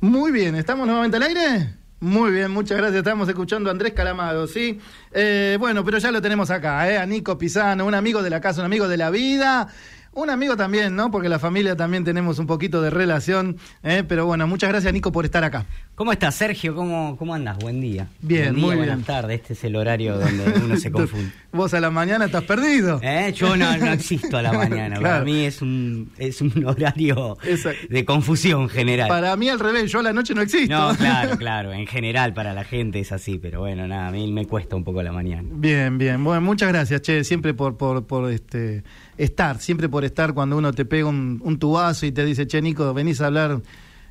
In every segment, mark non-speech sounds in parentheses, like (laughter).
Muy bien, ¿estamos nuevamente al aire? Muy bien, muchas gracias. Estamos escuchando a Andrés Calamado, ¿sí? Eh, bueno, pero ya lo tenemos acá, ¿eh? A Nico Pisano, un amigo de la casa, un amigo de la vida. Un amigo también, ¿no? Porque la familia también tenemos un poquito de relación. ¿eh? Pero bueno, muchas gracias, Nico, por estar acá. ¿Cómo estás, Sergio? ¿Cómo, cómo andas? Buen día. Bien, Buen día, muy buenas bien. tardes. Este es el horario donde uno se (laughs) confunde. Vos a la mañana estás perdido. ¿Eh? Yo no, no existo a la mañana. (laughs) Para mí es un, es un horario Exacto. de confusión general. Para mí al revés, yo a la noche no existo. No, (laughs) claro, claro. En general para la gente es así, pero bueno, nada, a mí me cuesta un poco la mañana. Bien, bien. Bueno, muchas gracias, Che, siempre por, por, por este estar, siempre por estar cuando uno te pega un, un tubazo y te dice, Che, Nico, venís a hablar.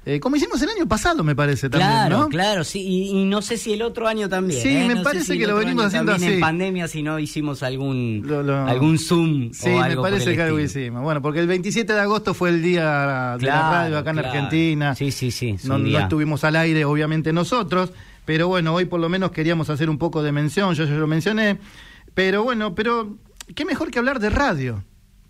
eh, como hicimos el año pasado, me parece también, Claro, ¿no? claro, sí, y, y no sé si el otro año también. Sí, ¿eh? me No parece si que lo venimos haciendo así. En pandemia, si no hicimos algún Lo- lo- algún Zoom Sí, o me algo parece que algo hicimos. Bueno, porque el 27 de agosto fue el día de la radio acá en. Argentina. Sí, sí, sí, No, no estuvimos al aire, obviamente nosotros, pero bueno, hoy por lo menos queríamos hacer un poco de mención, yo ya lo mencioné. Pero bueno, pero qué mejor que hablar de radio.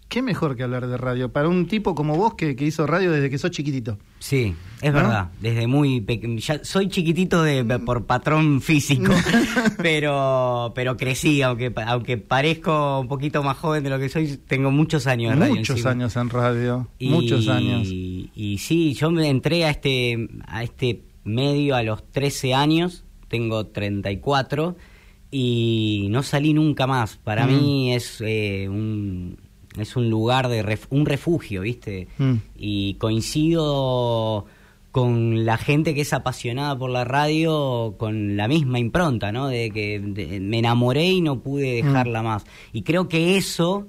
Qué mejor que hablar de radio para un tipo como vos que, que hizo radio desde que sos chiquitito. Sí, es ¿No? verdad. Desde muy pequeño. Ya soy chiquitito de, por patrón físico, (laughs) pero pero crecí, aunque aunque parezco un poquito más joven de lo que soy, tengo muchos años de radio. Muchos encima. años en radio, Y- muchos años. Y sí, yo me entré a este, a este medio a los 13 años, tengo 34, y no salí nunca más. Para Mm. mí es eh, un es un lugar de ref- un refugio, ¿viste? Mm. Y coincido con la gente que es apasionada por la radio con la misma impronta, ¿no? De que de- me enamoré y no pude Mm. dejarla más. Y creo que eso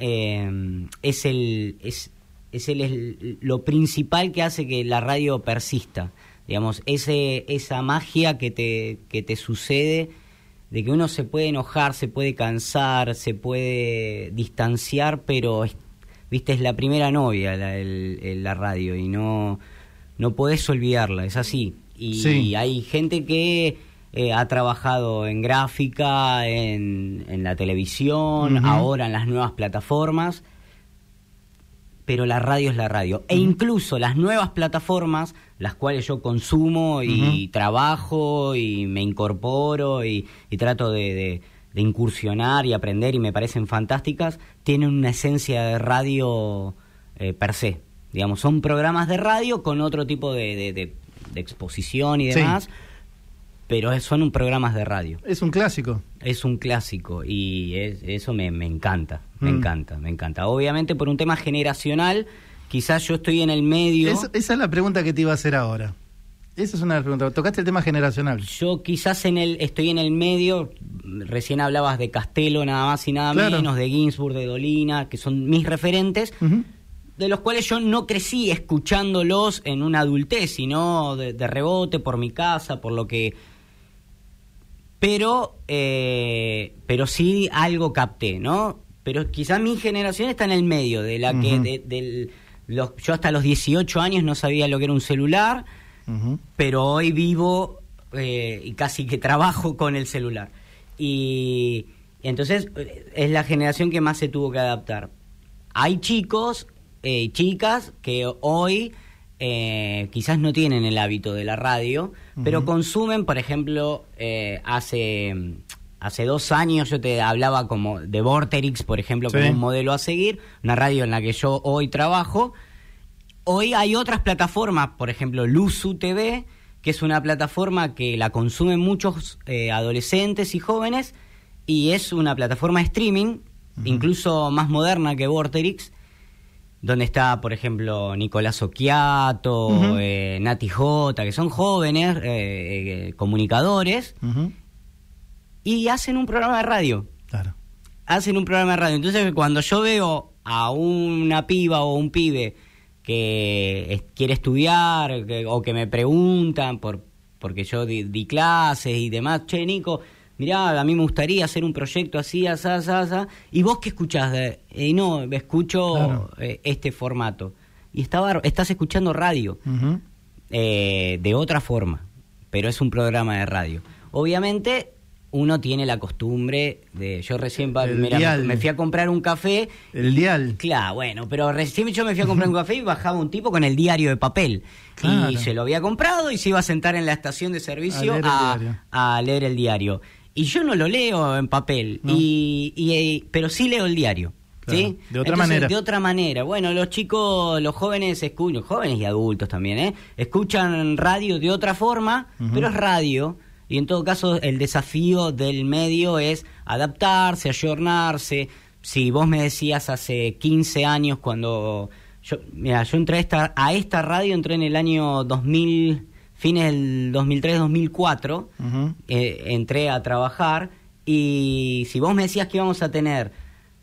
eh, es el es, es el, el- lo principal que hace que la radio persista digamos ese esa magia que te que te sucede de que uno se puede enojar se puede cansar se puede distanciar pero es- viste es la primera novia la, el- el- la radio y no no podés olvidarla es así y Sí. hay gente que eh, ha trabajado en gráfica, en, en la televisión, ahora en las nuevas plataformas, pero la radio es la radio. E incluso las nuevas plataformas, las cuales yo consumo y trabajo y me incorporo y, y trato de, de- de incursionar y aprender y me parecen fantásticas, tienen una esencia de radio eh, per se. Digamos, son programas de radio con otro tipo de, de- exposición y Sí. Pero son un programas de radio. Es un clásico. Es un clásico y es- eso me, me encanta, me Mm. encanta, me encanta. Obviamente por un tema generacional, quizás yo estoy en el medio. Es- esa es la pregunta que te iba a hacer ahora. Esa es una de las preguntas. Tocaste el tema generacional. Yo quizás en el estoy en el medio, recién hablabas de Castelo nada más y nada Claro. menos, de Ginsburg, de Dolina, que son mis referentes, de los cuales yo no crecí escuchándolos en una adultez, sino de, de rebote por mi casa, por lo que... Pero, eh, pero sí algo capté, ¿no? Pero quizás mi generación está en el medio, de la que de- del- los, yo hasta los 18 años no sabía lo que era un celular, pero hoy vivo eh, y casi que trabajo con el celular. Y, y entonces eh, es la generación que más se tuvo que adaptar. Hay chicos eh, y chicas que hoy eh, quizás no tienen el hábito de la radio, pero consumen, por ejemplo, eh, hace, hace dos años yo te hablaba como de Vorterix, por ejemplo, Sí. como un modelo a seguir, una radio en la que yo hoy trabajo. Hoy hay otras plataformas, por ejemplo, Luzu TV, que es una plataforma que la consumen muchos eh, adolescentes y jóvenes, y es una plataforma de streaming, incluso más moderna que Vorterix, donde está, por ejemplo, Nicolás Occhiato, eh, Nati J, que son jóvenes eh, eh, comunicadores, y hacen un programa de radio Claro. hacen un programa de radio. Entonces, cuando yo veo a una piba o un pibe que es- quiere estudiar que- o que me preguntan por porque yo di, di clases y demás, che, Nico, mirá, a mí me gustaría hacer un proyecto así, así, así, así. ¿Y vos qué escuchás? De, "Eh, no, escucho Claro. eh, este formato. Y está bar- estás escuchando radio eh, de otra forma, pero es un programa de radio. Obviamente, uno tiene la costumbre de. Yo recién mira, me fui a comprar un café. El dial. Claro, bueno, pero recién yo me fui a comprar un (laughs) café y bajaba un tipo con el diario de papel. Claro. Y se lo había comprado y se iba a sentar en la estación de servicio A leer el a, diario. a leer el diario. Y yo no lo leo en papel, No. y, y- y- pero sí leo el diario. Claro, ¿sí? de otra Entonces, manera. De otra manera. Bueno, los chicos, los jóvenes escuchan, jóvenes y adultos también, ¿eh? escuchan radio de otra forma, pero es radio. Y en todo caso, el desafío del medio es adaptarse, ayornarse. Si vos me decías hace 15 años cuando... Yo, mira, yo entré a esta, a esta radio, entré en el año 2000, fines del 2003-2004, Ujú. eh, entré a trabajar y si vos me decías que íbamos a tener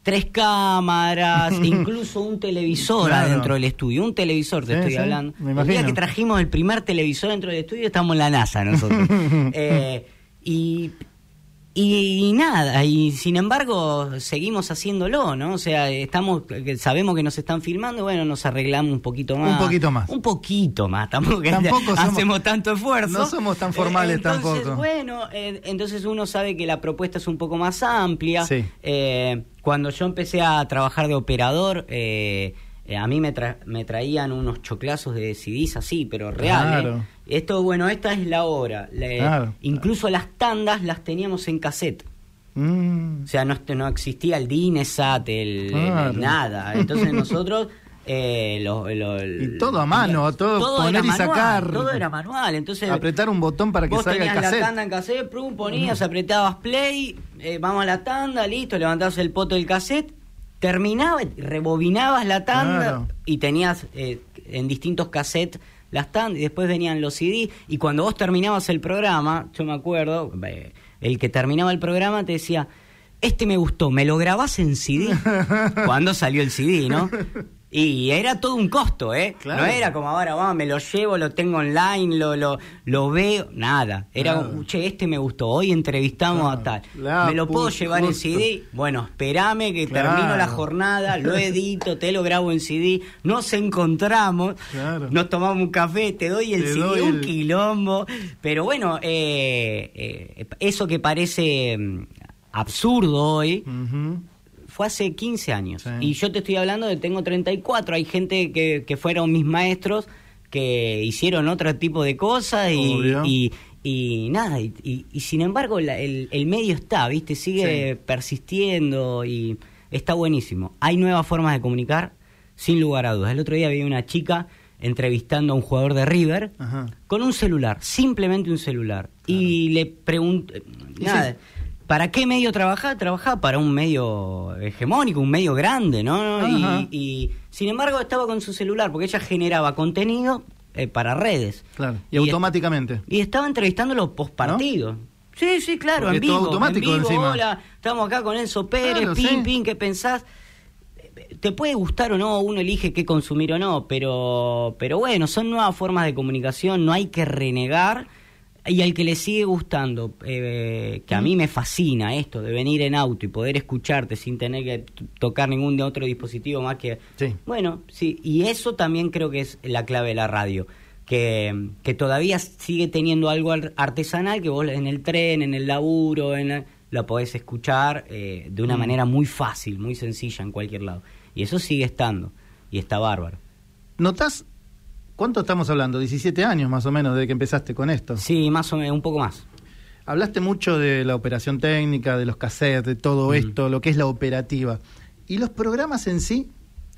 tres cámaras, (laughs) incluso un televisor Claro. adentro del estudio, un televisor te Sí, estoy sí, hablando. me El día que trajimos el primer televisor dentro del estudio estamos en la NASA nosotros. (laughs) Eh, y, y, y nada, y sin embargo seguimos haciéndolo, ¿no? O sea, estamos, sabemos que nos están filmando, bueno, nos arreglamos un poquito más. Un poquito más. Un poquito más, tampoco, Tampoco somos- hacemos tanto esfuerzo. No somos tan formales entonces, tampoco. Bueno, eh, entonces uno sabe que la propuesta es un poco más amplia. Sí. Eh, cuando yo empecé a trabajar de operador, eh, eh, a mí me, tra- me traían unos choclazos de CDs así, pero reales. Claro. Esto, bueno, esta es la hora. Le- Claro. Incluso las tandas las teníamos en cassette. Mm. O sea, no, no existía el Dinesat, el, el- Claro. nada. Entonces (laughs) nosotros... eh, lo- lo- Y todo a mano, todo era poner y manual, sacar. Todo era manual. Entonces, Apretar un botón para que Vos salga el cassette. la tanda en cassette, prum, ponías, apretabas play, eh, vamos a la tanda, listo, levantabas el poto del cassette, terminaba, rebobinabas la tanda Claro. y tenías eh, en distintos cassettes las tandas y después venían los CD y cuando vos terminabas el programa, yo me acuerdo, eh, el que terminaba el programa te decía, este me gustó, ¿me lo grabás en CD? (laughs) cuando salió el CD, ¿no? Y era todo un costo, ¿eh? Claro. No era como ahora, vamos, me lo llevo, lo tengo online, lo, lo, lo veo, nada. Era, como, che, este me gustó, hoy entrevistamos a tal. La ¿Me lo puedo llevar en. CD? Bueno, espérame que Claro. termino la jornada, lo edito, te lo grabo en CD, nos encontramos, Claro. nos tomamos un café, te doy el Te CD, doy un el- quilombo. Pero bueno, eh, eh, eso que parece mm, absurdo hoy. Fue hace 15 años. Sí. Y yo te estoy hablando de tengo 34. Hay gente que, que fueron mis maestros que hicieron otro tipo de cosas y, y, y nada. Y, sin embargo, la- el, el medio está, ¿viste? Sigue Sí. persistiendo y está buenísimo. Hay nuevas formas de comunicar, sin lugar a dudas. El otro día vi una chica entrevistando a un jugador de River Ajá. con un celular, simplemente un celular. Y le pregunté, nada, sí. ¿Para qué medio trabajaba? Trabajaba para un medio hegemónico, un medio grande, ¿no? Y, y, sin embargo estaba con su celular, porque ella generaba contenido eh, para redes. Claro. Y, Y automáticamente. Y estaba entrevistándolo post partido. Sí, sí, claro, Porque en todo vivo. automático en vivo, encima. hola, estamos acá con Enzo Pérez, Claro, pin, sí. pin, ¿qué pensás? te puede gustar o no, uno elige qué consumir o no, pero, pero bueno, son nuevas formas de comunicación, no hay que renegar. Y al que le sigue gustando, eh, que a mí me fascina esto de venir en auto y poder escucharte sin tener que tocar ningún de otro dispositivo más que... Sí. Bueno, sí, y eso también creo que es la clave de la radio, que, que todavía sigue teniendo algo ar- artesanal que vos en el tren, en el laburo, en la- lo podés escuchar eh, de una Mm. manera muy fácil, muy sencilla en cualquier lado. Y eso sigue estando, y está bárbaro. ¿Notás cuánto estamos hablando? 17 años más o menos desde que empezaste con esto. Sí, más o menos, un poco más. Hablaste mucho de la operación técnica, de los cassettes, de todo Mm. esto, lo que es la operativa. ¿Y los programas en sí?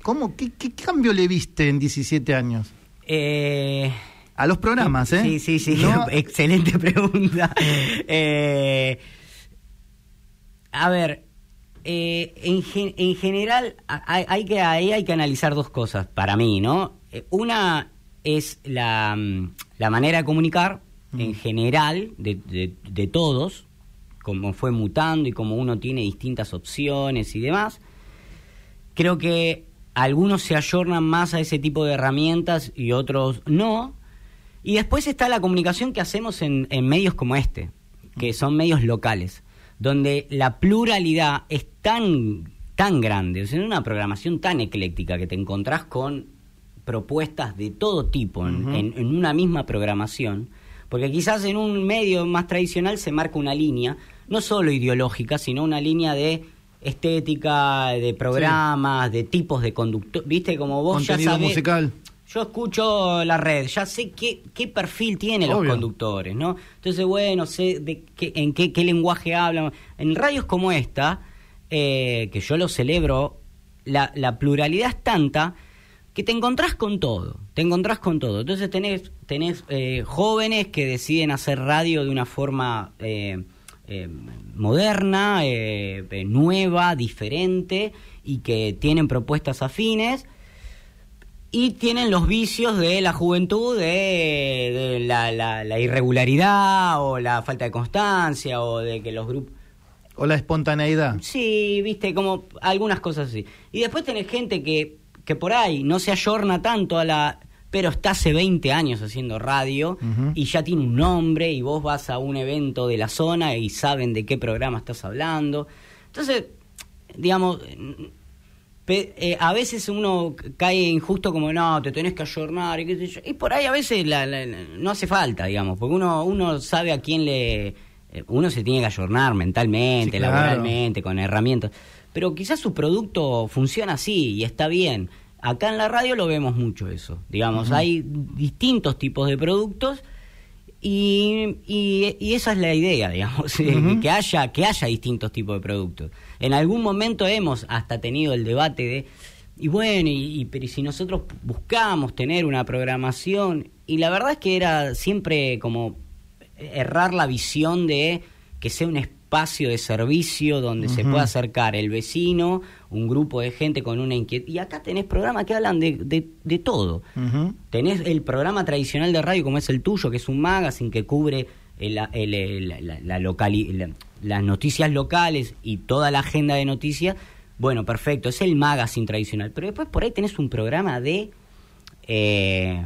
¿Cómo, qué, qué cambio le viste en 17 años? Eh, A los programas, ¿eh? Sí, sí, sí, No- (laughs) excelente pregunta. Eh, a ver, eh, en, gen- en general hay, hay que, ahí hay que analizar dos cosas para mí, ¿no? Una es la, mm, la manera de comunicar en Mm. general de, de- de todos, como fue mutando y como uno tiene distintas opciones y demás. Creo que algunos se ayornan más a ese tipo de herramientas y otros no. Y después está la comunicación que hacemos en, en medios como este, que son medios locales, donde la pluralidad es tan, tan grande, o sea, es una programación tan ecléctica que te encontrás con propuestas de todo tipo en, en una misma programación, porque quizás en un medio más tradicional se marca una línea, no solo ideológica, sino una línea de estética, de programas, de tipos de conductor. ¿Viste? Como vos ya sabés. musical. Yo escucho la red, ya sé qué, qué perfil tienen los conductores, ¿no? Entonces, bueno, sé de qué, en qué, qué lenguaje hablan. En radios como esta, eh, que yo lo celebro, la, la pluralidad es tanta que te encontrás con todo, te encontrás con todo. Entonces tenés, tenés eh, jóvenes que deciden hacer radio de una forma eh, eh, moderna, nueva, diferente, y que tienen propuestas afines, y tienen los vicios de la juventud, de, la, la, irregularidad, o la falta de constancia, o de que los grupos... O la espontaneidad. Sí, viste, como algunas cosas así. Y después tenés gente que que por ahí no se ayorna tanto a la pero está hace 20 años haciendo radio y ya tiene un nombre y vos vas a un evento de la zona y saben de qué programa estás hablando. Entonces, digamos, eh, a veces uno cae injusto como, no, te tenés que ayornar y qué sé yo. Y por ahí a veces no hace falta, digamos, porque uno, uno sabe a quién le... Eh, uno se tiene que ayornar mentalmente, laboralmente, con herramientas pero quizás su producto funciona así y está bien. Acá en la radio lo vemos mucho eso. Digamos, hay distintos tipos de productos y, y, esa es la idea, digamos, (laughs) que, haya, que haya distintos tipos de productos. En algún momento hemos hasta tenido el debate de, y bueno, y, pero si nosotros buscamos tener una programación, y la verdad es que era siempre como errar la visión de que sea un espacio de servicio donde se pueda acercar el vecino, un grupo de gente con una inquietud. Y acá tenés programas que hablan de, de, todo. Tenés el programa tradicional de radio como es el tuyo, que es un magazine que cubre la, las noticias locales y toda la agenda de noticias. Bueno, perfecto, es el magazine tradicional. Pero después por ahí tenés un programa de... Eh,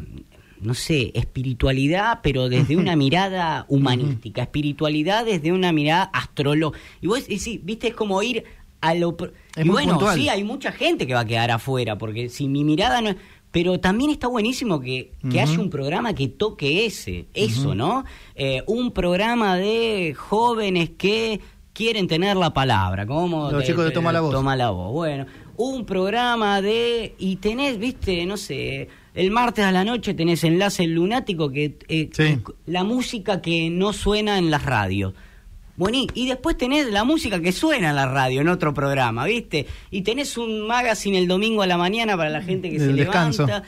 no sé, espiritualidad, pero desde una mirada humanística, espiritualidad desde una mirada astrológica. Y vos sí, viste, es como ir a lo... y bueno, sí, hay mucha gente que va a quedar afuera, porque si mi mirada no es... Pero también está buenísimo que, que haya un programa que toque ese, eso, ¿no? Eh, un programa de jóvenes que quieren tener la palabra, como... Los chicos de Toma la Voz. Toma la Voz, bueno. Un programa de... Y tenés, viste, no sé el martes a la noche tenés enlace lunático, que eh, la música que no suena en las radios. Bueno, y después tenés la música que suena en la radio, en otro programa, ¿viste? Y tenés un magazine el domingo a la mañana para la gente que se levanta.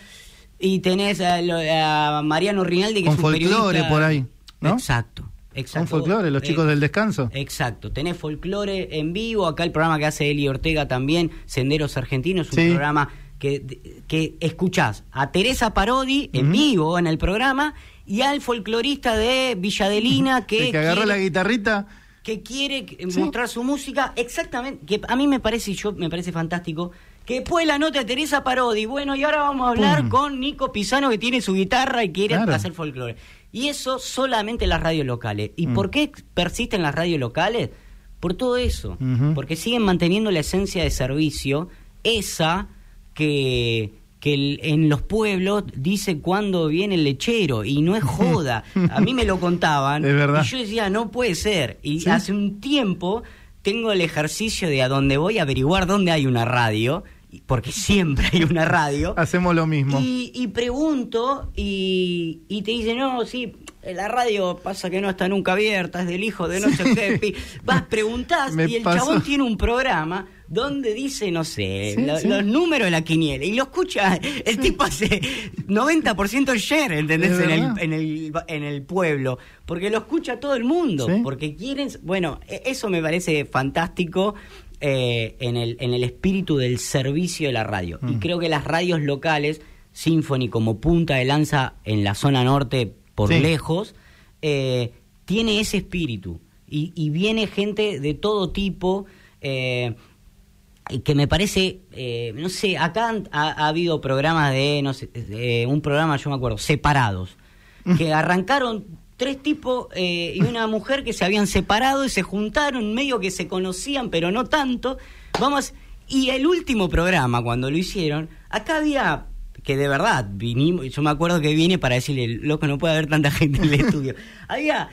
Y tenés a, Mariano Rinaldi, que Con es un folclore por ahí, ¿no? Exacto. Exacto. Con folclore, los chicos del descanso. Exacto, tenés folclore en vivo, acá el programa que hace Eli Ortega también, Senderos Argentinos, un programa que, que escuchás a Teresa Parodi en vivo en el programa y al folclorista de Villadelina (laughs) que, que agarró la guitarrita. que quiere mostrar su música. Exactamente que a mí me parece yo me parece fantástico que después la nota de Teresa Parodi. Bueno y ahora vamos a hablar con Nico Pisano que tiene su guitarra y quiere hacer folclore. Y eso solamente en las radios locales. Y mm. por qué persisten las radios locales por todo eso. Porque siguen manteniendo la esencia de servicio esa que, que en los pueblos dice cuándo viene el lechero y no es joda. (laughs) A mí me lo contaban y yo decía, no puede ser. Y hace un tiempo tengo el ejercicio de a donde voy a averiguar dónde hay una radio, porque siempre hay una radio. (laughs) Hacemos lo mismo. Y, pregunto y, y te dicen, no, sí, la radio pasa que no está nunca abierta, es del hijo de no sé qué. Vas, (laughs) preguntás y el chabón tiene un programa donde dice, no sé, los números de la quiniela. Y lo escucha, el tipo hace 90% share, ¿entendés? En el, en, el, en el pueblo. Porque lo escucha todo el mundo. Porque quieren. Bueno, e, eso me parece fantástico. Eh, en, el, en el espíritu del servicio de la radio. Y mm. creo que las radios locales, Symphony como punta de lanza en la zona norte por lejos, eh, tiene ese espíritu. Y, y, viene gente de todo tipo. Eh, que me parece, eh, no sé, acá ha, habido programas de, no sé, un programa, yo me acuerdo, separados, que arrancaron tres tipos eh, y una mujer que se habían separado y se juntaron, medio que se conocían, pero no tanto. Vamos, y el último programa, cuando lo hicieron, acá había, que de verdad, vinimos, yo me acuerdo que vine para decirle, loco, no puede haber tanta gente en el (laughs) estudio. había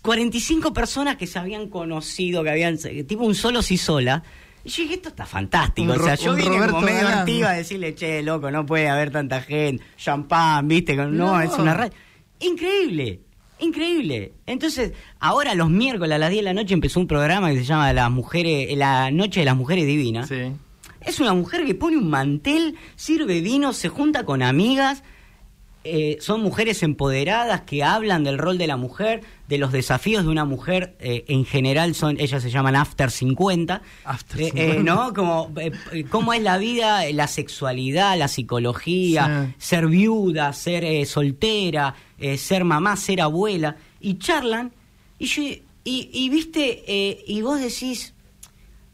45 personas que se habían conocido, que habían, tipo un solo si sola. Y yo dije, esto está fantástico. Un o sea, yo vine Roberto como medio activa a decirle, che, loco, no puede haber tanta gente, champán, viste, no, No. es una radio. Increíble, increíble. Entonces, ahora los miércoles a las 10 de la noche empezó un programa que se llama Las Mujeres, La Noche de las Mujeres Divinas. Sí. Es una mujer que pone un mantel, sirve vino, se junta con amigas. eh, son mujeres empoderadas que hablan del rol de la mujer, de los desafíos de una mujer. eh, en general, son ellas se llaman After 50. After Eh, eh, 50. ¿No? Como cómo es la vida, la sexualidad, la psicología, Sí. ser viuda, ser soltera, ser mamá, ser abuela. Y charlan. Y, yo, y, y viste, y vos decís,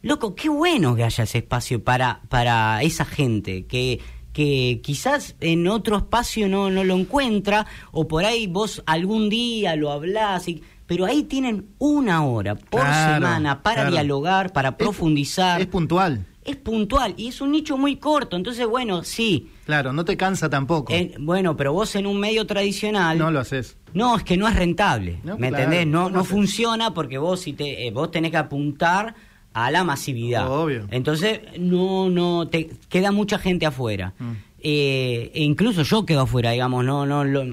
Loco, qué bueno que haya ese espacio para, para esa gente que, que quizás en otro espacio no, no lo encuentra o por ahí vos algún día lo hablás, y- pero ahí tienen una hora por Claro, semana para claro. dialogar, para profundizar. Es puntual. Es puntual y es un nicho muy corto, entonces bueno, sí. Claro, no te cansa tampoco. en- bueno, pero vos en un medio tradicional no lo haces. no, es que no es rentable. No, ¿Me claro, entendés? No, ¿cómo no funciona porque vos si te, eh, vos tenés que apuntar a la masividad. Obvio. Entonces, no, no, te queda mucha gente afuera. Mm. Eh, e incluso yo quedo afuera, digamos, no, no, lo,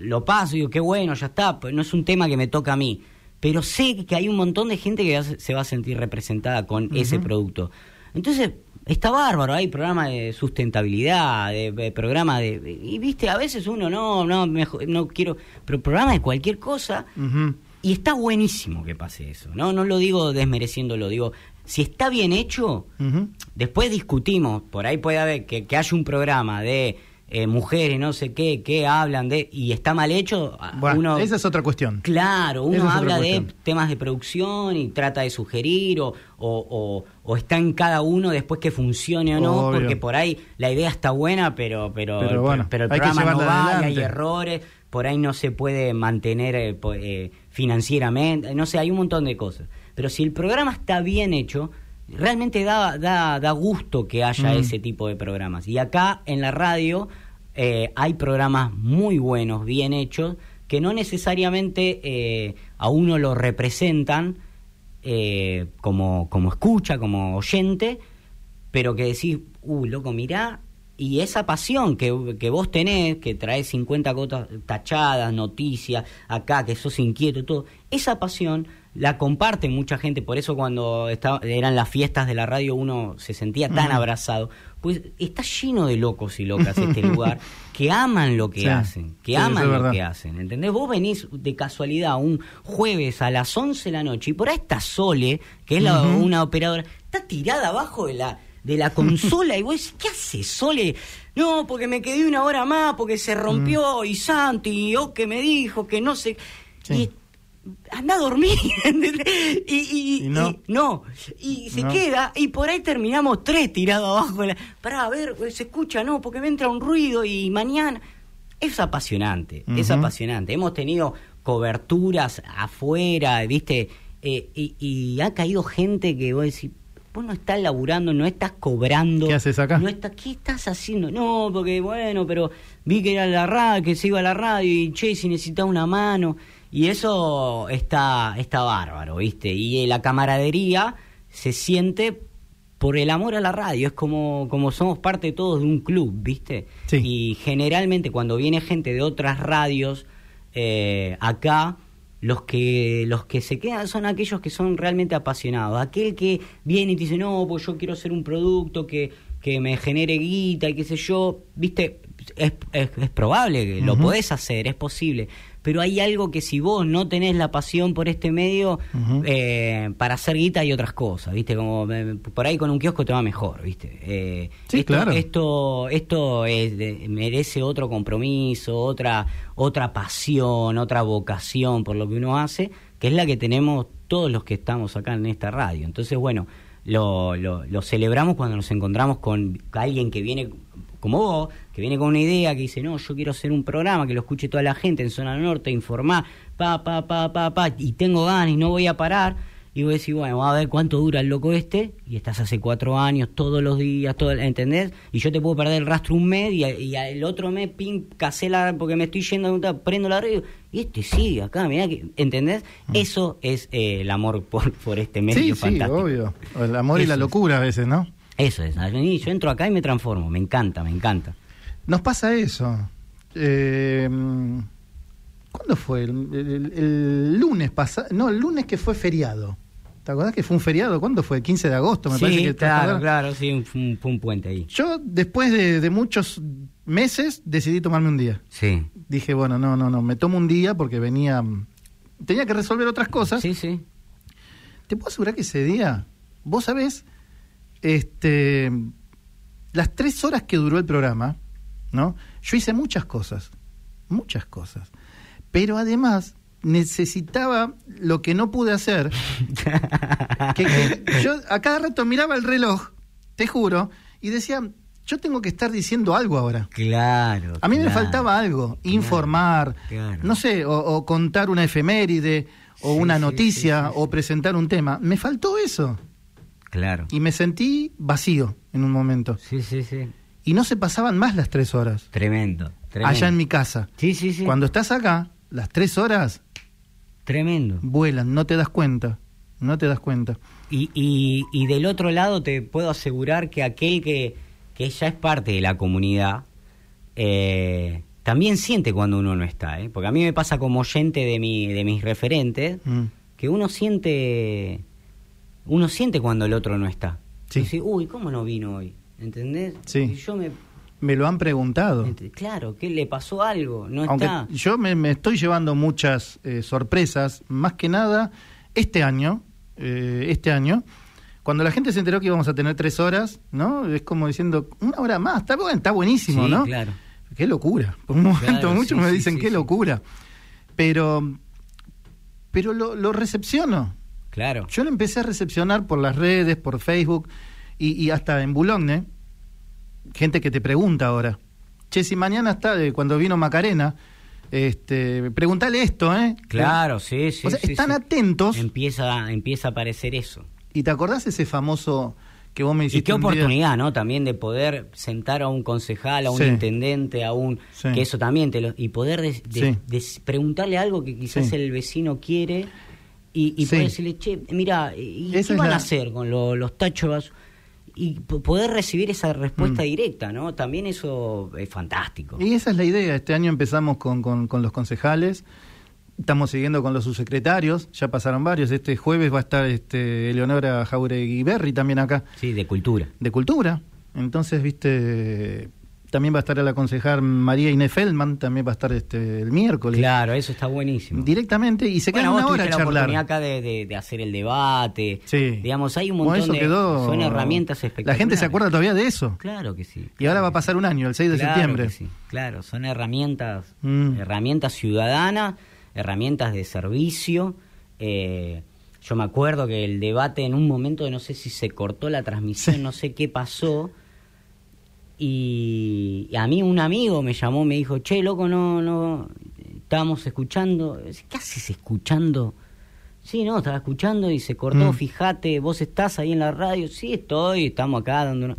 lo paso, digo, qué bueno, ya está, pues no es un tema que me toca a mí. Pero sé que hay un montón de gente que se va a sentir representada con ese producto. Entonces, está bárbaro, hay programas de sustentabilidad, de, de programa de, Y viste, a veces uno no, no, mejor- no quiero. Pero programas de cualquier cosa. Ujú. Y está buenísimo que pase eso. No, no lo digo desmereciéndolo, digo, si está bien hecho, después discutimos, por ahí puede haber que, que haya un programa de eh, mujeres, no sé qué, que hablan de, y está mal hecho, Bueno, uno... esa es otra cuestión. Claro, uno es habla de temas de producción y trata de sugerir o, o, o- o está en cada uno después que funcione o no, Obvio. porque por ahí la idea está buena, pero pero, Pero bueno, pero el programa no va, y hay errores, por ahí no se puede mantener eh, eh, financieramente, no sé, hay un montón de cosas. Pero si el programa está bien hecho, realmente da, da, da gusto que haya Mm. ese tipo de programas. Y acá en la radio eh, hay programas muy buenos, bien hechos, que no necesariamente eh, a uno lo representan eh, como, como escucha, como oyente, pero que decís, uh, loco, mirá, y esa pasión que, que vos tenés, que traes 50 gotas tachadas, noticias, acá, que sos inquieto, todo, esa pasión la comparte mucha gente, por eso cuando estaba- eran las fiestas de la radio uno se sentía tan abrazado, pues está lleno de locos y locas este (laughs) lugar, que aman lo que Sí. hacen, que Sí, aman lo que hacen, ¿entendés? Vos venís de casualidad un jueves a las 11 de la noche y por ahí está Sole, que es la- una operadora, está tirada abajo de la de la consola y vos decís, ¿qué hace Sole? No, porque me quedé una hora más, porque se rompió y Santi, o que me dijo que no sé... Sí. Y anda a dormir. (laughs) Y, y- Y no. y- no. Y se No. queda, y por ahí terminamos tres tirados abajo. la- Pará, a ver, se escucha, no, porque me entra un ruido y mañana. Es apasionante, es apasionante. Hemos tenido coberturas afuera, ¿viste? Eh, y, y ha caído gente que vos decís, vos no estás laburando, no estás cobrando. ¿Qué haces acá? No está, ¿Qué estás haciendo? No, porque bueno, pero vi que era la radio, que se iba a la radio y che, si necesitaba una mano. Y eso está, está bárbaro, ¿viste? Y eh, la camaradería se siente por el amor a la radio. Es como, como somos parte todos de un club, ¿viste? Sí. Y generalmente cuando viene gente de otras radios eh, acá, los que los que se quedan son aquellos que son realmente apasionados. Aquel que viene y te dice, no, pues yo quiero hacer un producto que, que me genere guita y qué sé yo, viste, es, es, es probable que lo podés hacer, es posible. Pero hay algo que si vos no tenés la pasión por este medio, eh, para hacer guita hay otras cosas, ¿viste? Como eh, por ahí con un kiosco te va mejor, ¿viste? Eh, Sí, esto, claro. Esto, esto es de- merece otro compromiso, otra, otra pasión, otra vocación por lo que uno hace, que es la que tenemos todos los que estamos acá en esta radio. Entonces, bueno, lo, lo, lo celebramos cuando nos encontramos con alguien que viene como vos, que viene con una idea, que dice, no, yo quiero hacer un programa que lo escuche toda la gente en zona norte, informar, pa, pa, pa, pa, pa, y tengo ganas y no voy a parar. y vos decís, bueno, a ver cuánto dura el loco este, y estás hace cuatro años, todos los días, todo, ¿entendés? Y yo te puedo perder el rastro un mes, y, y el otro mes, pim, casé la, porque me estoy yendo, prendo la radio, y este sigue acá, mirá, que, ¿entendés? Mm. Eso es eh, el amor por, por este medio sí, fantástico. Sí, obvio. El amor y la locura a veces, ¿no? Eso es. Yo entro acá y me transformo, me encanta, me encanta. Nos pasa eso. Eh, ¿Cuándo fue? El, lunes pasado. No, el lunes que fue feriado. ¿Te acordás que fue un feriado? ¿Cuándo fue? 15 de agosto, me parece que Claro, claro, sí, fue un, puente ahí. Yo, después de, muchos meses, decidí tomarme un día. Sí. Dije, bueno, no, no, no, me tomo un día porque venía. Tenía que resolver otras cosas. Sí, sí. Te puedo asegurar que ese día, vos sabés, este, las tres horas que duró el programa, ¿no? Yo hice muchas cosas, muchas cosas. Pero además necesitaba lo que no pude hacer. (laughs) que, yo a cada rato miraba el reloj, te juro, y decía, yo tengo que estar diciendo algo ahora. Claro. A mí me faltaba algo, informar, no sé, o, contar una efeméride, o una noticia, o presentar un tema. Me faltó eso. Claro. Y me sentí vacío en un momento. Sí, sí, sí. Y no se pasaban más las tres horas. Tremendo. Allá en mi casa. Sí, sí, sí. Cuando estás acá, las tres horas Tremendo. Vuelan, no te das cuenta, no te das cuenta. Y, y, y del otro lado te puedo asegurar que aquel que, que ya es parte de la comunidad, eh, también siente cuando uno no está, ¿eh? porque a mí me pasa como oyente de, mi, de mis referentes, mm. que uno siente, uno siente cuando el otro no está. Sí. Dice, uy, ¿cómo no vino hoy? ¿Entendés? Sí. yo me me lo han preguntado. Claro, que le pasó algo, no está. Yo me, estoy llevando muchas eh, sorpresas, más que nada este año, eh, este año, cuando la gente se enteró que íbamos a tener tres horas, ¿no? Es como diciendo, una hora más, está, bueno, está buenísimo, sí, ¿no? claro. Qué locura. Por un momento muchos me dicen, qué locura. Pero, pero lo, lo, recepciono. Claro. Yo lo empecé a recepcionar por las redes, por Facebook y, y hasta en Boulogne gente que te pregunta ahora. Che, si mañana está, eh, cuando vino Macarena, este, pregúntale esto, ¿eh? Claro, sí, sí. O sea, están atentos. Empieza, empieza a aparecer eso. ¿Y te acordás ese famoso que vos me hiciste? Y qué oportunidad, ¿no? También de poder sentar a un concejal, a un intendente, a un. Que eso también te lo. Y poder preguntarle algo que quizás el vecino quiere y, y poder decirle, che, mira, ¿y qué van a hacer con los tachos? y poder recibir esa respuesta mm. directa, ¿no? También eso es fantástico. Y esa es la idea. Este año empezamos con, con, los concejales, estamos siguiendo con los subsecretarios, ya pasaron varios. Este jueves va a estar este, Eleonora Jauregui Berri también acá. Sí, de cultura. De cultura. Entonces, viste, también va a estar el aconsejar María Inés Feldman, también va a estar este el miércoles. Claro, eso está buenísimo. Directamente, y se queda una hora a charlar. la oportunidad acá de, de, hacer el debate. Sí. Digamos, hay un montón de... Son herramientas espectaculares. La gente se acuerda todavía de eso. Claro que sí. y ahora va a pasar un año, el 6 de septiembre. sí. Claro, son herramientas, mm. herramientas ciudadanas, herramientas de servicio. Eh, yo me acuerdo que el debate en un momento, no sé si se cortó la transmisión, no sé qué pasó y, a mí un amigo me llamó, me dijo, che, loco, no, no, estábamos escuchando. ¿Qué haces escuchando? Sí, no, estaba escuchando y se cortó, mm. fíjate, vos estás ahí en la radio. Sí, estoy, estamos acá dando...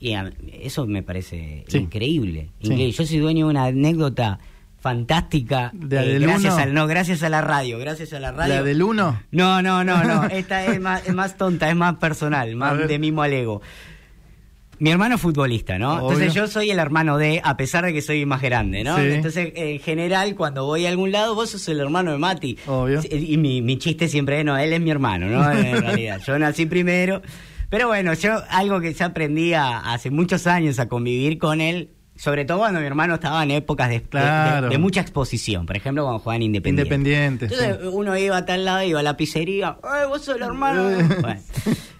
Y eso me parece increíble. Yo soy dueño de una anécdota fantástica. ¿De eh, gracias al no, gracias a la radio, gracias a la radio. ¿La del uno? No, no, no, no. (laughs) Esta es más, es más tonta, es más personal, más de mimo al ego. Mi hermano es futbolista, ¿no? Entonces yo soy el hermano de, a pesar de que soy más grande, ¿no? Entonces, en general, cuando voy a algún lado, vos sos el hermano de Mati. Obvio. Y mi, mi chiste siempre es, no, él es mi hermano, ¿no? (laughs) En realidad, yo nací primero. Pero bueno, yo algo que ya aprendí hace muchos años a convivir con él sobre todo cuando mi hermano estaba en épocas de, mucha exposición. Por ejemplo, cuando jugaban Independiente. Independiente. Entonces uno iba a tal lado, iba a la pizzería. ¡Ay, vos sos el hermano! (laughs) bueno,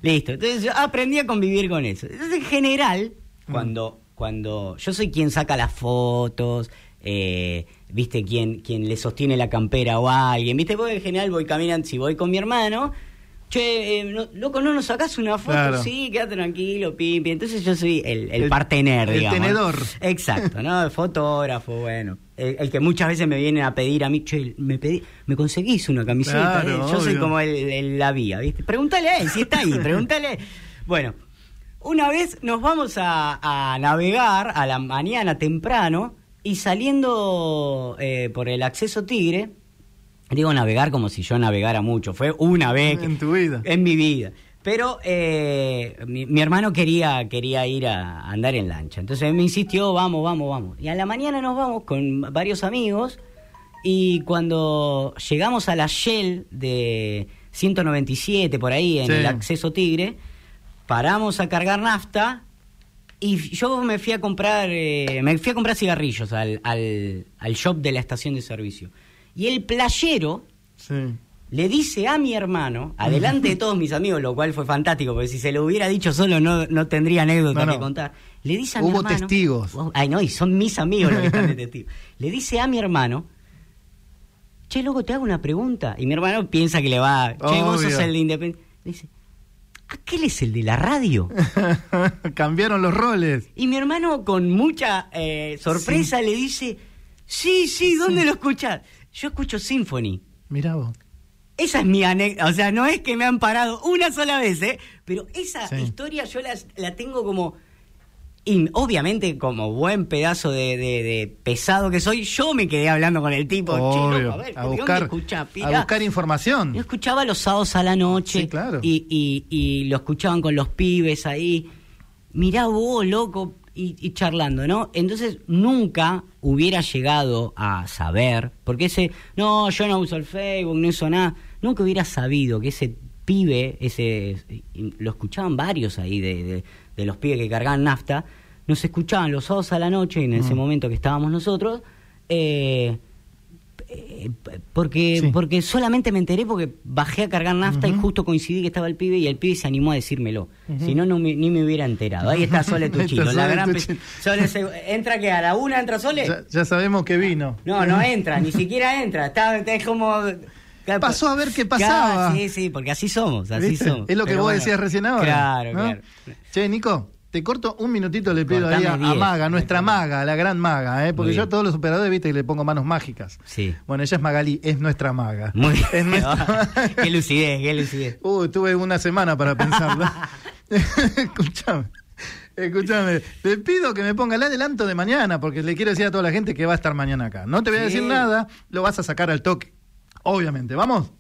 listo. Entonces yo aprendí a convivir con eso. Entonces, en general, mm. cuando, cuando yo soy quien saca las fotos, eh, viste, quien, quien le sostiene la campera o a alguien, viste, porque en general voy caminando, si voy con mi hermano che, eh, no- loco, ¿no nos sacás una foto? Claro. Sí, quédate tranquilo, pimpi. Entonces yo soy el, el, El- partener, el digamos. tenedor. Exacto, ¿no? El fotógrafo, bueno. El, el que muchas veces me vienen a pedir a mí, che, me, pedí, me conseguís una camiseta. Claro, eh? Yo soy como el, el- la vía, ¿viste? Pregúntale a él, si está ahí, pregúntale. Bueno, una vez nos vamos a, a navegar a la mañana temprano y saliendo eh, por el acceso Tigre, digo navegar como si yo navegara mucho, fue una vez que- En tu vida. en mi vida. Pero eh, mi, mi hermano quería, quería ir a andar en lancha. Entonces me insistió, vamos, vamos, vamos. Y a la mañana nos vamos con varios amigos. Y cuando llegamos a la Shell de 197, por ahí, en Sí. el acceso Tigre, paramos a cargar nafta. Y yo me fui a comprar, eh, me fui a comprar cigarrillos al, al, al shop de la estación de servicio. Y el playero Sí. le dice a mi hermano, adelante de (laughs) todos mis amigos, lo cual fue fantástico, porque si se lo hubiera dicho solo no, no tendría anécdota No, no. que contar. Le dice a mi Hubo hermano. testigos. Ay, no, y son mis amigos los que están de (laughs) testigos. Le dice a mi hermano, che, loco, te hago una pregunta. Y mi hermano piensa que le va, che, vos sos el de Independiente. Le dice, ¿aquel es el de la radio? (laughs) Cambiaron los roles. Y mi hermano, con mucha eh, sorpresa, le dice, sí, sí, ¿dónde lo escuchás? Yo escucho Symphony. Mirá vos. Esa es mi anécdota. O sea, no es que me han parado una sola vez, ¿eh? Pero esa Sí. historia yo la, la tengo como. y obviamente, como buen pedazo de, de- de pesado que soy, yo me quedé hablando con el tipo. "Che, loco, Obvio. a ver, a ¿de dónde buscar, a pirá?". buscar información. Yo escuchaba los sábados a la noche. Sí, claro. y, y- y lo escuchaban con los pibes ahí. Mirá vos, loco, y, y charlando, ¿no? Entonces nunca hubiera llegado a saber, porque ese, no, yo no uso el Facebook, no uso nada. Nunca hubiera sabido que ese pibe, ese lo escuchaban varios ahí de, de- de los pibes que cargaban nafta, nos escuchaban los sábados a la noche, en ese Mm. momento que estábamos nosotros, eh, eh, porque Sí. porque solamente me enteré porque bajé a cargar nafta y justo coincidí que estaba el pibe y el pibe se animó a decírmelo. Si no, no me- ni me hubiera enterado. Ahí está Sole (laughs) Tuchilo, la gran. Sole se- ¿Entra que a la una entra Sole? Ya, ya sabemos que vino. No, no entra, ni siquiera entra. Está, es como... Pasó a ver qué pasaba. Sí, sí, porque así somos, así ¿Viste? somos. Es lo que Pero vos bueno, decías recién ahora. Claro, ¿no? claro. Che, Nico, te corto un minutito, le pido ahí a. Maga, nuestra maga, la gran maga, ¿eh? porque Muy yo a todos los operadores, viste, que le pongo manos mágicas. Sí. Bueno, ella es Magalí, es nuestra maga. Muy (laughs) bien. Es nuestra (laughs) qué lucidez, qué lucidez. Uy, tuve una semana para pensarlo. (laughs) Escúchame. Escúchame, te pido que me ponga el adelanto de mañana, porque le quiero decir a toda la gente que va a estar mañana acá. No te voy a Sí. decir nada, lo vas a sacar al toque. Obviamente, ¿vamos?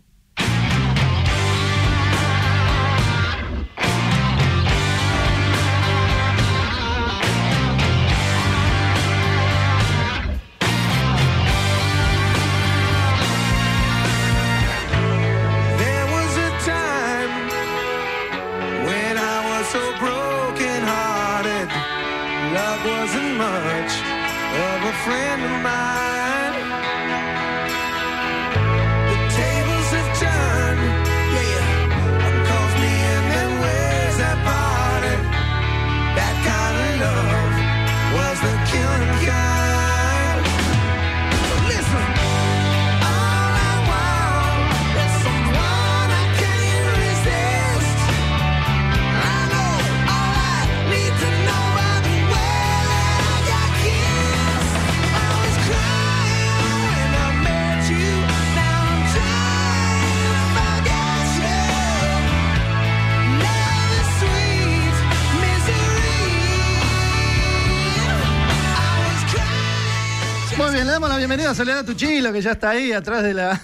Damos la bienvenida a Soledad Tuchilo, que ya está ahí atrás de la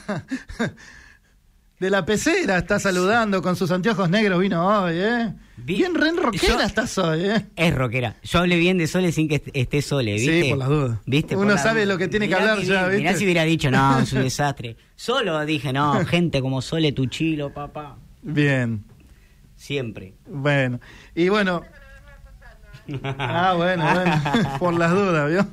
de la pecera, está saludando con sus anteojos negros, vino hoy, ¿eh? Vi- Bien ren rockera Yo- estás hoy, ¿eh? Es rockera. Yo hablé bien de Sole sin que est- esté Sole, Sí, ¿viste? por las dudas. ¿Viste? Uno las sabe lo que tiene que hablar ya, bien, Mirá ¿viste? si hubiera dicho, no, es un (laughs) desastre. Solo dije, no, gente como Sole Tuchilo, papá. Bien, Siempre. bueno. Y bueno, (laughs) ah, bueno, bueno, por las dudas, ¿vio?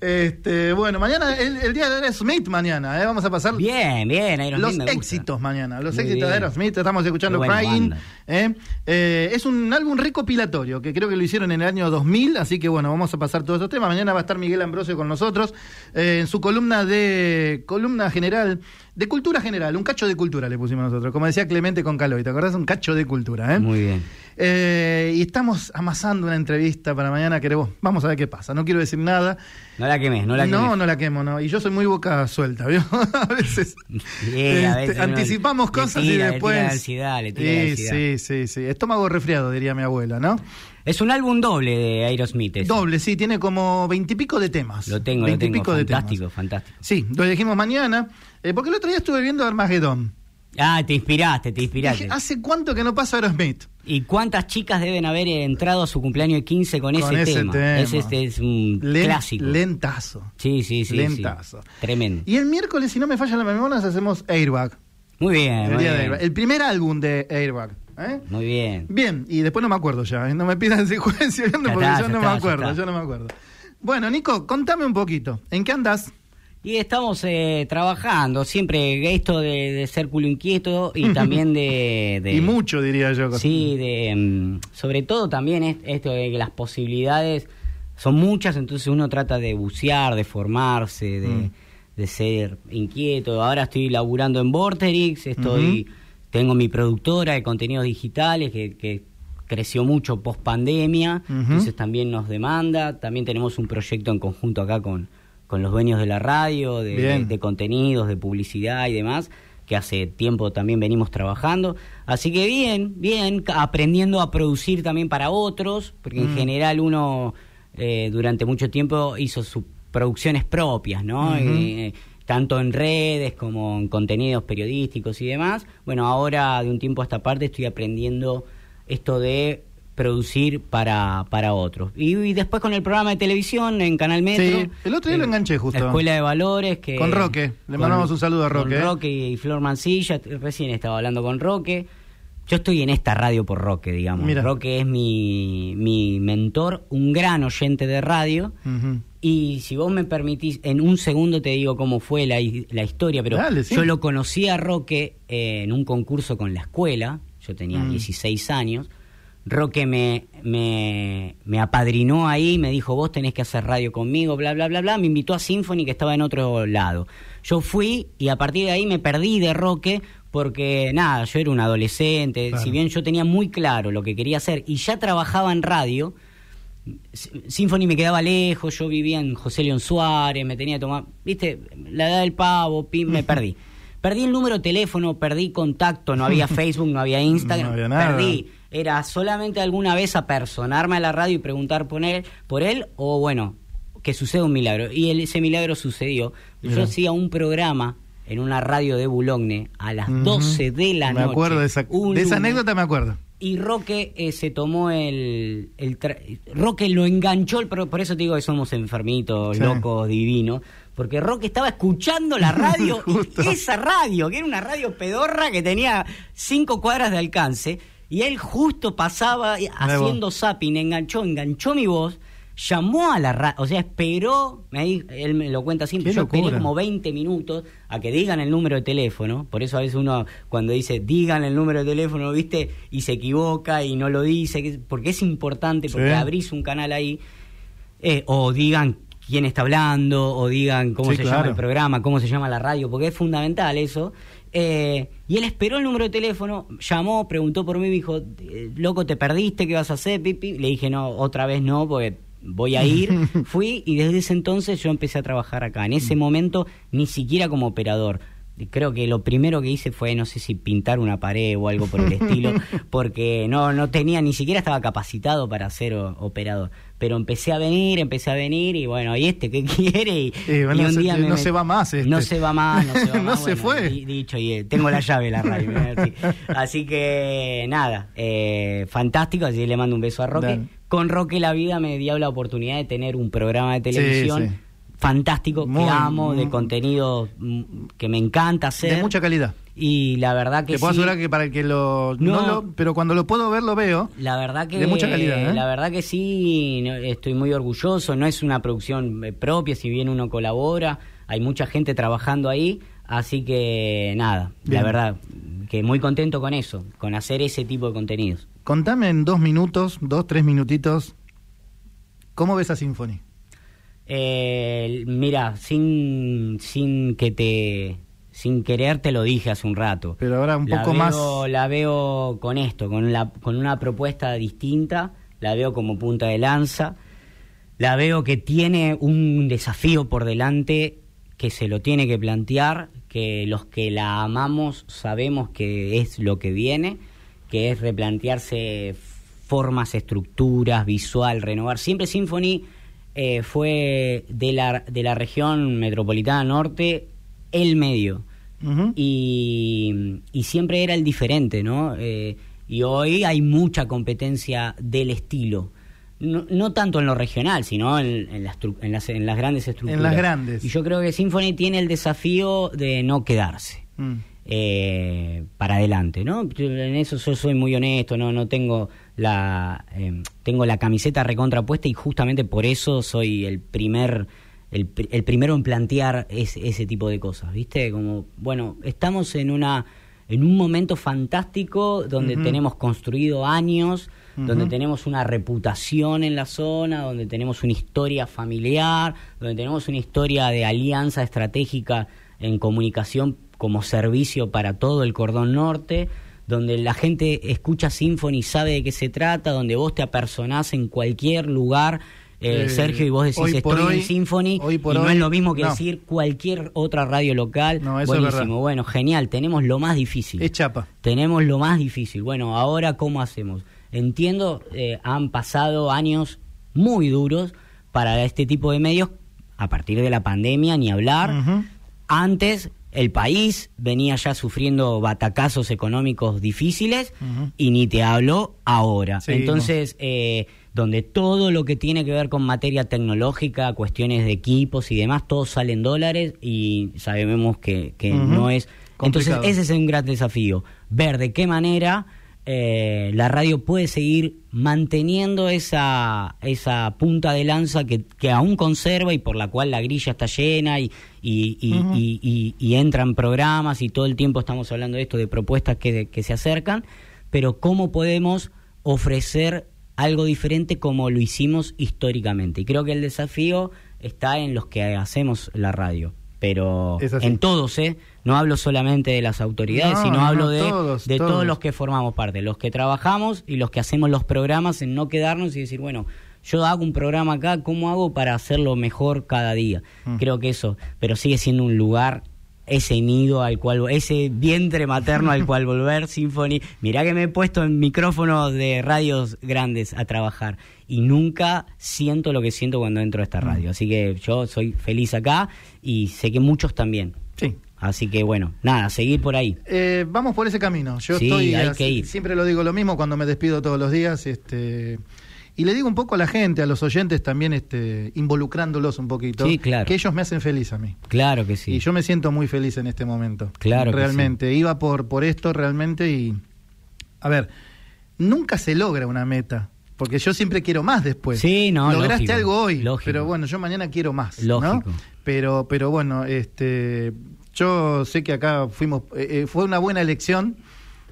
Este, bueno, mañana, el, el día de Aerosmith mañana, ¿eh? vamos a pasar Bien, bien, Aerosmith los éxitos mañana, los Muy éxitos de bien. Aerosmith, estamos escuchando Crying. ¿eh? Eh, es un álbum recopilatorio que creo que lo hicieron en el año 2000, así que bueno, vamos a pasar todos estos temas. Mañana va a estar Miguel Ambrosio con nosotros eh, en su columna de columna general, de cultura general, un cacho de cultura le pusimos nosotros, como decía Clemente con Caloy, ¿te acordás? Un cacho de cultura, ¿eh? Muy bien. Eh, y estamos amasando una entrevista para mañana, queremos, vamos a ver qué pasa, no quiero decir nada. No la quemes, no la quemes. No, no la quemo, no. Y yo soy muy boca suelta, ¿vio? (laughs) a veces, (laughs) a este, veces anticipamos le cosas tira, y le después. tira la ansiedad, le tira la sí, ansiedad. sí, sí, sí. Estómago resfriado, diría mi abuela, ¿no? Es un álbum doble de Aerosmith. ese. Doble, sí, tiene como veintipico de temas. Lo tengo, lo tengo. Veintipico de Fantástico, temas. fantástico. Sí, lo dijimos mañana, eh, porque el otro día estuve viendo Armagedón. Ah, te inspiraste, te inspiraste. Dije, ¿hace cuánto que no pasa Aerosmith? ¿Y cuántas chicas deben haber entrado a su cumpleaños de 15 con, Con ese, ese tema? tema. Ese este es un Len- clásico. Lentazo. sí, sí, sí. Lentazo. sí. Tremendo. Y el miércoles, si no me falla la memoria, hacemos Airbag. Muy bien, El, muy bien. El primer álbum de Airbag. ¿eh? Muy bien. Bien, y después no me acuerdo ya, ¿eh? no me pidan (laughs) secuencia porque está, yo no está, me acuerdo, yo no me acuerdo. Bueno, Nico, contame un poquito, ¿en qué andas? Y estamos eh, trabajando, siempre esto de, de ser culo inquieto y (laughs) también de... de- Y mucho, diría yo. Sí, de, mm, sobre todo también es- esto de que las posibilidades son muchas, entonces uno trata de bucear, de formarse, de, Mm. de ser inquieto. Ahora estoy laburando en Vorterix, estoy, tengo mi productora de contenidos digitales que, que creció mucho post pandemia, entonces también nos demanda. También tenemos un proyecto en conjunto acá con, con los dueños de la radio, de, contenidos, de publicidad y demás que hace tiempo también venimos trabajando. Así que bien, bien, aprendiendo a producir también para otros, porque en Mm. general uno eh, durante mucho tiempo hizo sus producciones propias, ¿no? Ujú. Eh, tanto en redes como en contenidos periodísticos y demás. Bueno, ahora de un tiempo a esta parte estoy aprendiendo esto de producir para, para otros. Y, y después con el programa de televisión en Canal Metro. Sí, el otro día lo enganché justo. La Escuela de Valores. que Con Roque. Le mandamos un saludo a Roque, Con. Roque y Flor Mancilla. Recién estaba hablando con Roque. Yo estoy en esta radio por Roque, digamos. Mira. Roque es mi, mi mentor, un gran oyente de radio. Y si vos me permitís, en un segundo te digo cómo fue la, la historia, pero Dale, sí. yo lo conocí a Roque eh, en un concurso con la escuela, yo tenía Mm. 16 años. Roque me, me, me apadrinó ahí, me dijo, vos tenés que hacer radio conmigo, bla, bla, bla, bla. Me invitó a Symphony, que estaba en otro lado. Yo fui y a partir de ahí me perdí de Roque porque, nada, yo era un adolescente. Claro. Si bien yo tenía muy claro lo que quería hacer y ya trabajaba en radio, Symphony me quedaba lejos, yo vivía en José León Suárez, me tenía que tomar, viste, la edad del pavo, pim, me perdí. (laughs) Perdí el número de teléfono, perdí contacto, no había (laughs) Facebook, no había Instagram, No había nada. perdí. Era solamente alguna vez apersonarme a la radio y preguntar por él, por él o bueno, que suceda un milagro. Y el- ese milagro sucedió. Yo Mira. hacía un programa en una radio de Boulogne a las Ujú. 12 de la me noche. acuerdo de esa, de esa anécdota, me acuerdo. Y Roque eh, se tomó el, el tra- Roque lo enganchó, por eso te digo que somos enfermitos, Sí. locos, divinos, porque Roque estaba escuchando la radio, (laughs) esa radio, que era una radio pedorra que tenía cinco cuadras de alcance, y él justo pasaba haciendo zapping, enganchó, enganchó mi voz, llamó a la radio, o sea, esperó, me di- él me lo cuenta siempre, yo esperé como 20 minutos a que digan el número de teléfono, por eso a veces uno cuando dice digan el número de teléfono, ¿viste? Y se equivoca y no lo dice, que- porque es importante, porque Sí. abrís un canal ahí, eh, o digan quién está hablando, o digan cómo Sí, se claro. llama el programa, cómo se llama la radio, porque es fundamental eso. Eh, y él esperó el número de teléfono, llamó, preguntó por mí, me dijo, eh, loco, ¿te perdiste? ¿Qué vas a hacer, Pipi? Le dije, no, otra vez no, porque voy a ir. (laughs) Fui y desde ese entonces yo empecé a trabajar acá. En ese momento, ni siquiera como operador. Creo que lo primero que hice fue, no sé si pintar una pared o algo por el (laughs) estilo, porque no, no tenía, ni siquiera estaba capacitado para ser o- operador. Pero empecé a venir, empecé a venir y bueno, ¿y este qué (laughs) quiere? Y, Y bueno, y un se- día me no met- se va más este. No se va más, no se va (laughs) No más. se bueno, fue. di- dicho, y eh, tengo la llave la radio. así. Así que nada, eh, fantástico, así le mando un beso a Roque. Con Roque la vida me dio la oportunidad de tener un programa de Sí, televisión sí. Fantástico Muy, que amo, muy- de contenido mm, que me encanta hacer. De mucha calidad. y la verdad que Te puedo sí, asegurar que para el que lo, No. no lo- Pero cuando lo puedo ver, lo veo. La verdad que De mucha calidad, ¿eh? la verdad que sí, estoy muy orgulloso. No es una producción eh, propia, si bien uno colabora, hay mucha gente trabajando ahí, así que nada, Bien. la verdad que muy contento con eso, con hacer ese tipo de contenidos. Contame en dos minutos, dos, tres minutitos, ¿cómo ves a Symphony? Eh, mira, sin sin que te sin querer te lo dije hace un rato. Pero ahora un La poco veo- más. La veo con esto, con, la, con una propuesta distinta, la veo como punta de lanza, la veo que tiene un desafío por delante que se lo tiene que plantear, que los que la amamos sabemos que es lo que viene, que es replantearse formas, estructuras, visual, renovar. Siempre Symphony eh, fue de la, de la región metropolitana norte el medio y, y siempre era el diferente, ¿no? Eh, y hoy hay mucha competencia del estilo. No, no tanto en lo regional, sino en, en las, en, las, en las grandes estructuras. las grandes. Y yo creo que Symphony tiene el desafío de no quedarse Mm. Eh, para adelante, ¿no? En eso yo soy muy honesto, no, no tengo la eh, tengo la camiseta recontrapuesta y justamente por eso soy el primer el, pr- el primero en plantear es- ese tipo de cosas, ¿viste? Como bueno, estamos en una en un momento fantástico donde tenemos construido años, donde tenemos una reputación en la zona, donde tenemos una historia familiar, donde tenemos una historia de alianza estratégica en comunicación como servicio para todo el cordón norte, donde la gente escucha Symphony y sabe de qué se trata, donde vos te apersonás en cualquier lugar, eh, Eh, Sergio, y vos decís hoy estoy hoy- en Symphony, hoy por y no hoy, es lo mismo que no. decir cualquier otra radio local. No, eso es Buenísimo, verdad. bueno, genial, tenemos lo más difícil. Es chapa. Tenemos lo más difícil. Bueno, ahora cómo hacemos. Entiendo, eh, han pasado años muy duros para este tipo de medios a partir de la pandemia, ni hablar. Antes el país venía ya sufriendo batacazos económicos difíciles y ni te hablo ahora. Entonces, eh, donde todo lo que tiene que ver con materia tecnológica, cuestiones de equipos y demás, todo sale en dólares y sabemos que, que no es... Entonces, ese es un gran desafío, ver de qué manera eh, la radio puede seguir manteniendo esa, esa punta de lanza que, que aún conserva y por la cual la grilla está llena y, y, y- y- y entran programas y todo el tiempo estamos hablando de esto, de propuestas que, que se acercan, pero cómo podemos ofrecer algo diferente como lo hicimos históricamente. Y creo que el desafío está en los que hacemos la radio. Pero en todos, ¿eh? No hablo solamente de las autoridades, No, sino no, hablo no, de, todos, de todos. todos los que formamos parte, los que trabajamos y los que hacemos los programas en no quedarnos y decir, bueno, yo hago un programa acá, ¿cómo hago para hacerlo mejor cada día? Mm. Creo que eso, pero sigue siendo un lugar, ese nido al cual, ese vientre materno al cual (laughs) volver, Symphony. Mirá que me he puesto en micrófonos de radios grandes a trabajar y nunca siento lo que siento cuando entro a Mm. esta radio. Así que yo soy feliz acá y sé que muchos también. Sí. Así que bueno, nada, seguir por ahí. Eh, vamos por ese camino. Yo Sí, estoy. hay que ir. Siempre lo digo lo mismo cuando me despido todos los días. Este, y le digo un poco a la gente, a los oyentes también, este, involucrándolos un poquito. Sí, claro. Que ellos me hacen feliz a mí. Claro que sí. Y yo me siento muy feliz en este momento. Claro que Realmente. Iba por, por esto realmente y. A ver, nunca se logra una meta. Porque yo siempre quiero más después. Sí, no, Lograste lógico, algo hoy, lógico. pero bueno, yo mañana quiero más. ¿no? Lógico. Pero, pero bueno, este, yo sé que acá fuimos, eh, eh, fue una buena elección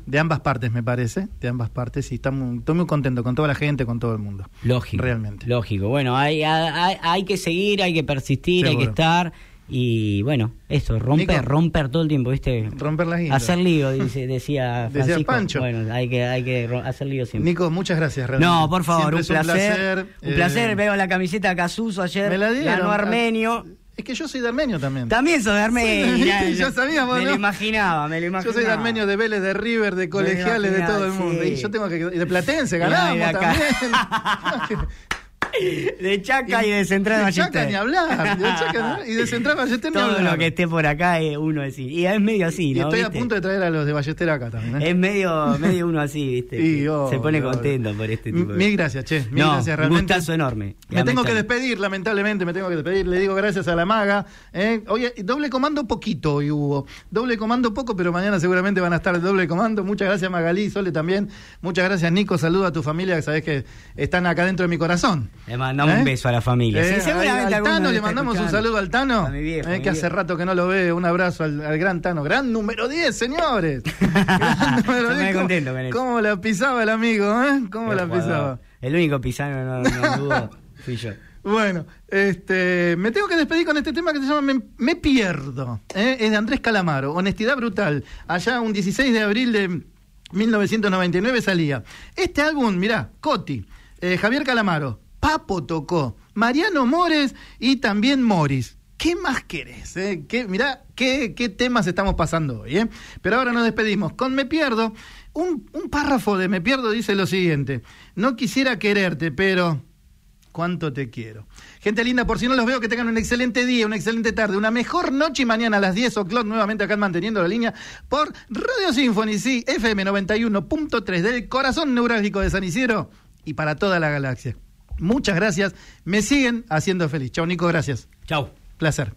de ambas partes, me parece, de ambas partes, y estamos, estoy muy contento con toda la gente, con todo el mundo. Lógico. Realmente. Lógico. Bueno, hay, hay, hay que seguir, hay que persistir, hay que estar. Y bueno, eso, romper, Nico. romper todo el tiempo, ¿viste? Romper las guindas. Hacer lío, dice, decía (laughs) Decía Francisco. Pancho. Bueno, hay que, hay que hacer lío siempre. Nico, muchas gracias, realmente. No, por favor, un placer. Un placer, eh, veo la camiseta Casuso ayer. me la dieron. ganó Armenio. Es que yo soy de Armenio también. También sos de Armenio. Sí, (laughs) ya, ya sabíamos, Me ¿no? lo imaginaba, me lo Yo imaginaba. soy de Armenio, de Vélez, de River, de colegiales, de todo el mundo. sí. Y yo tengo que. y de Platense, ganamos acá. también. (laughs) (laughs) De Chaca y de Central De Chaca Ballester. ni hablar. De Chaca y de (laughs) Central Ballester ni Todo hablar. lo que esté por acá es uno así. Y es medio así, Y ¿no? estoy a punto de traer a los de Ballester acá también. ¿eh? Es medio, medio uno así, ¿viste? Y, Se pone contento por este tipo de... Mil gracias, che. Mil No, gracias, un realmente. gustazo enorme. Me tengo que despedir, lamentablemente, me tengo que despedir. Le digo gracias a la maga. ¿eh? Oye, doble comando poquito hoy hubo. Doble comando poco, pero mañana seguramente van a estar doble comando. Muchas gracias, Magalí, Sole también. Muchas gracias, Nico. Saludo a tu familia, que sabés que están acá dentro de mi corazón. Le mandamos ¿Eh? un beso a la familia. Eh, Sí, seguramente al Tano le mandamos un saludo al Tano, A mi viejo, eh, mi que hace rato que no lo ve. Un abrazo al, al gran Tano. Gran número 10, señores. (laughs) Gran número Estoy 10. muy ¿Cómo- contento con eso. ¿Cómo la pisaba el amigo? ¿eh? ¿Cómo la jugador. pisaba? El único pisano no, no dudo (laughs) fui yo. Bueno, este, me tengo que despedir con este tema que se llama Me, Me Pierdo. ¿eh? Es de Andrés Calamaro, Honestidad Brutal. Allá un 16 de abril de 1999 salía. Este álbum, mirá, Coti, eh, Javier Calamaro, Papo tocó, Mariano Mores y también Morris. ¿Qué más querés? eh? ¿Qué, mirá qué, qué temas estamos pasando hoy. eh? Pero ahora nos despedimos con Me Pierdo. Un, un párrafo de Me Pierdo dice lo siguiente. No quisiera quererte, pero cuánto te quiero. Gente linda, por si no los veo, que tengan un excelente día, una excelente tarde, una mejor noche y mañana a las 10 o'clock, nuevamente acá manteniendo la línea por Radio Symphony, sí, FM 91.3 del corazón neurálgico de San Isidro y para toda la galaxia. Muchas gracias, me siguen haciendo feliz. Chao Nico, gracias. Chau. Placer.